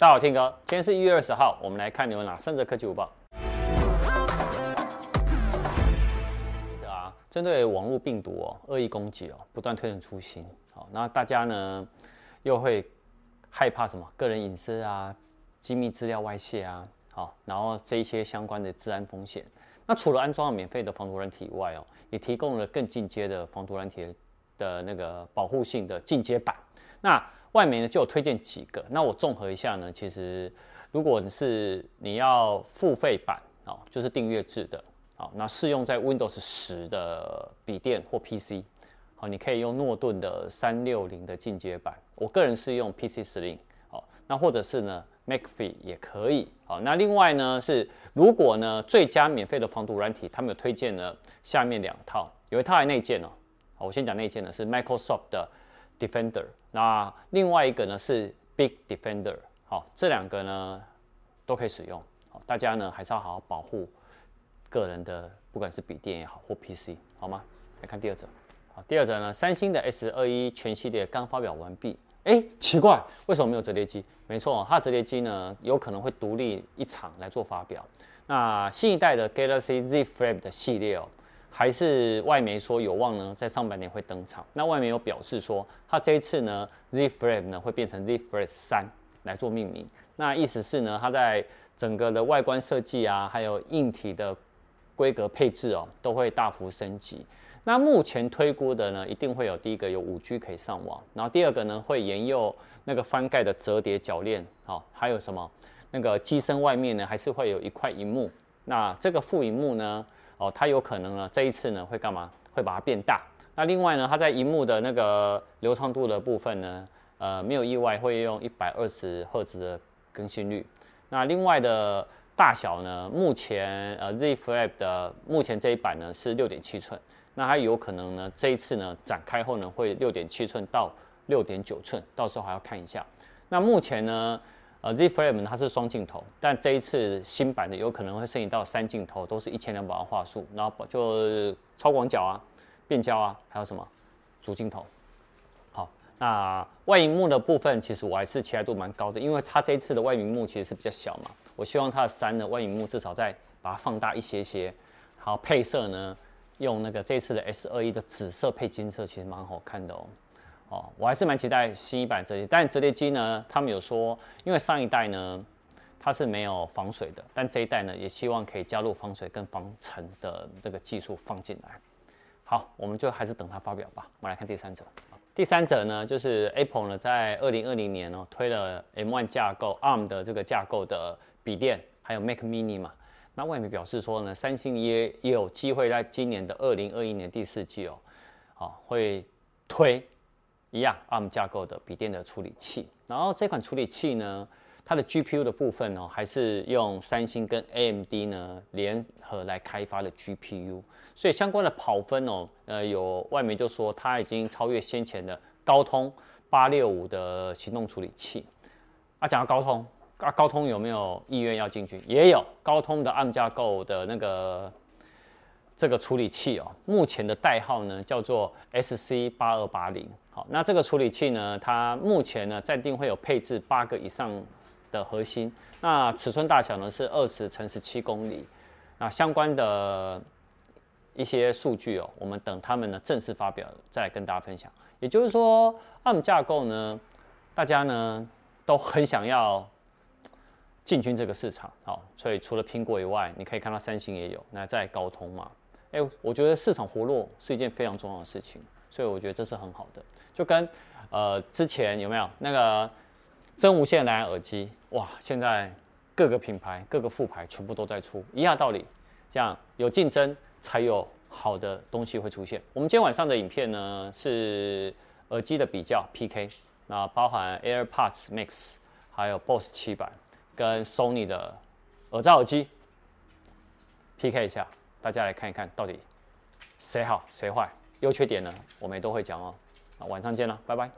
大家好，天哥，今天是一月二十号，我们来看有哪三则科技午报。啊，针对网络病毒哦，恶意攻击哦，不断推陈出新。好，那大家呢又会害怕什么？个人隐私啊，机密资料外泄啊，好，然后这一些相关的治安风险。那除了安装了免费的防毒软体以外哦，也提供了更进阶的防毒软体的那个保护性的进阶版。那外媒呢就有推荐几个，那我综合一下呢，其实如果你是你要付费版哦，就是订阅制的，好，那适用在 Windows 十的笔电或 PC，好，你可以用诺顿的三六零的进阶版，我个人是用 PC 十零，好，那或者是呢 McAfee 也可以，好，那另外呢是如果呢最佳免费的防毒软体，他们有推荐呢下面两套，有一套还内建哦，好，我先讲内建的是 Microsoft 的 Defender。那另外一个呢是 Big Defender，好，这两个呢都可以使用，好，大家呢还是要好好保护个人的，不管是笔电也好或 PC，好吗？来看第二则，好，第二则呢，三星的 S 二一全系列刚发表完毕，哎，奇怪，为什么没有折叠机？没错，它折叠机呢有可能会独立一场来做发表。那新一代的 Galaxy Z Flip 的系列哦。还是外媒说有望呢，在上半年会登场。那外媒有表示说，它这一次呢，Z Flip 呢会变成 Z Flip 三来做命名。那意思是呢，它在整个的外观设计啊，还有硬体的规格配置哦，都会大幅升级。那目前推估的呢，一定会有第一个有五 G 可以上网，然后第二个呢会沿用那个翻盖的折叠铰链，好，还有什么那个机身外面呢还是会有一块荧幕。那这个副荧幕呢？哦，它有可能呢，这一次呢会干嘛？会把它变大。那另外呢，它在荧幕的那个流畅度的部分呢，呃，没有意外会用一百二十赫兹的更新率。那另外的大小呢，目前呃 Z Flip 的目前这一版呢是六点七寸，那它有可能呢这一次呢展开后呢会六点七寸到六点九寸，到时候还要看一下。那目前呢？呃，Z Flip 它是双镜头，但这一次新版的有可能会升级到三镜头，都是一千两百万画素，然后就超广角啊、变焦啊，还有什么主镜头。好，那外荧幕的部分，其实我还是期待度蛮高的，因为它这一次的外荧幕其实是比较小嘛，我希望它的三的外荧幕至少再把它放大一些些。好，配色呢，用那个这次的 S 二一的紫色配金色，其实蛮好看的哦。哦，我还是蛮期待新一版折叠，但折叠机呢，他们有说，因为上一代呢它是没有防水的，但这一代呢也希望可以加入防水跟防尘的这个技术放进来。好，我们就还是等它发表吧。我们来看第三者，第三者呢就是 Apple 呢在二零二零年哦推了 M1 架构 ARM 的这个架构的笔电，还有 Mac Mini 嘛。那外媒表示说呢，三星也也有机会在今年的二零二一年第四季哦，哦会推。一样，ARM 架构的笔电的处理器，然后这款处理器呢，它的 GPU 的部分呢、还是用三星跟 AMD 呢联合来开发的 GPU，所以相关的跑分哦，呃，有外媒就说它已经超越先前的高通八六五的行动处理器。啊，讲到高通，啊，高通有没有意愿要进去？也有，高通的 ARM 架构的那个。这个处理器哦，目前的代号呢叫做 SC 八二八零。好，那这个处理器呢，它目前呢暂定会有配置八个以上的核心。那尺寸大小呢是二十乘十七公里。那相关的一些数据哦，我们等他们呢正式发表再来跟大家分享。也就是说，ARM 架构呢，大家呢都很想要进军这个市场。好，所以除了苹果以外，你可以看到三星也有，那在高通嘛。哎，我觉得市场活络是一件非常重要的事情，所以我觉得这是很好的。就跟呃之前有没有那个真无线蓝牙耳机？哇，现在各个品牌、各个副牌全部都在出，一样道理。这样有竞争才有好的东西会出现。我们今天晚上的影片呢是耳机的比较 PK，那包含 AirPods Max，还有 Bose 七百跟 Sony 的耳罩耳机 PK 一下。大家来看一看到底谁好谁坏，优缺点呢？我们也都会讲哦。啊晚上见了，拜拜。